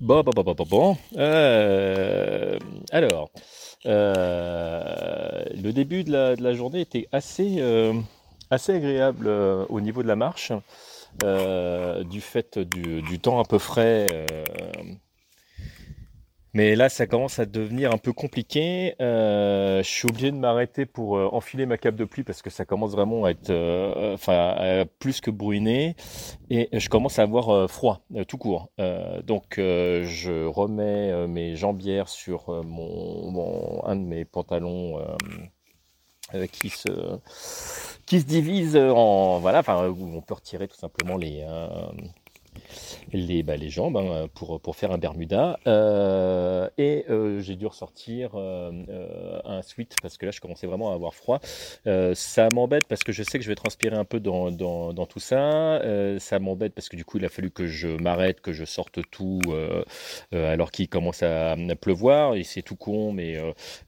Bon, bon, bon, bon, bon. Euh, alors, euh, le début de la, journée était assez, euh, assez agréable euh, au niveau de la marche, du fait du, du temps un peu frais. Mais là, ça commence à devenir un peu compliqué. Euh, je suis obligé de m'arrêter pour euh, enfiler ma cape de pluie parce que ça commence vraiment à être, euh, plus que bruiner et je commence à avoir froid tout court. Donc, je remets mes jambières sur mon, un de mes pantalons. qui se qui se divise en voilà enfin on peut retirer tout simplement les les, bah, les jambes hein, pour, faire un Bermuda. Euh, et euh, j'ai dû ressortir euh, un sweat parce que là, je commençais vraiment à avoir froid. Ça m'embête parce que je sais que je vais transpirer un peu dans, tout ça. Ça m'embête parce que du coup, il a fallu que je m'arrête, que je sorte tout alors qu'il commence à, pleuvoir. Et c'est tout con, mais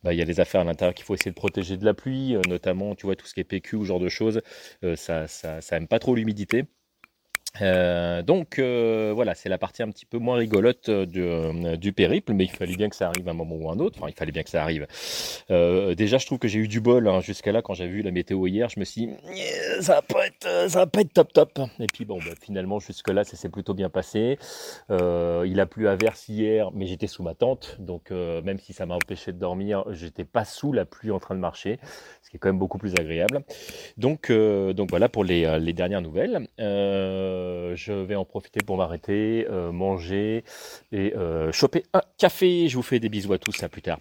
bah, il y a des affaires à l'intérieur qu'il faut essayer de protéger de la pluie, notamment, tu vois, tout ce qui est PQ ou genre de choses. Ça, ça, ça aime pas trop l'humidité. Euh, donc euh, voilà, c'est la partie un petit peu moins rigolote euh, du, périple, mais il fallait bien que ça arrive à un moment ou un autre. Enfin, il fallait bien que ça arrive. Déjà, je trouve que j'ai eu du bol hein, jusqu'à là quand j'ai vu la météo hier. Je me suis dit, ça va pas être, top top. Et puis bon, bah, finalement jusque là, ça s'est plutôt bien passé. Il a plu à verse hier, mais j'étais sous ma tente, donc même si ça m'a empêché de dormir, j'étais pas sous la pluie en train de marcher, ce qui est quand même beaucoup plus agréable. Donc, voilà pour les, dernières nouvelles. Je vais en profiter pour m'arrêter, euh, manger et euh, choper un café. Je vous fais des bisous à tous, à plus tard.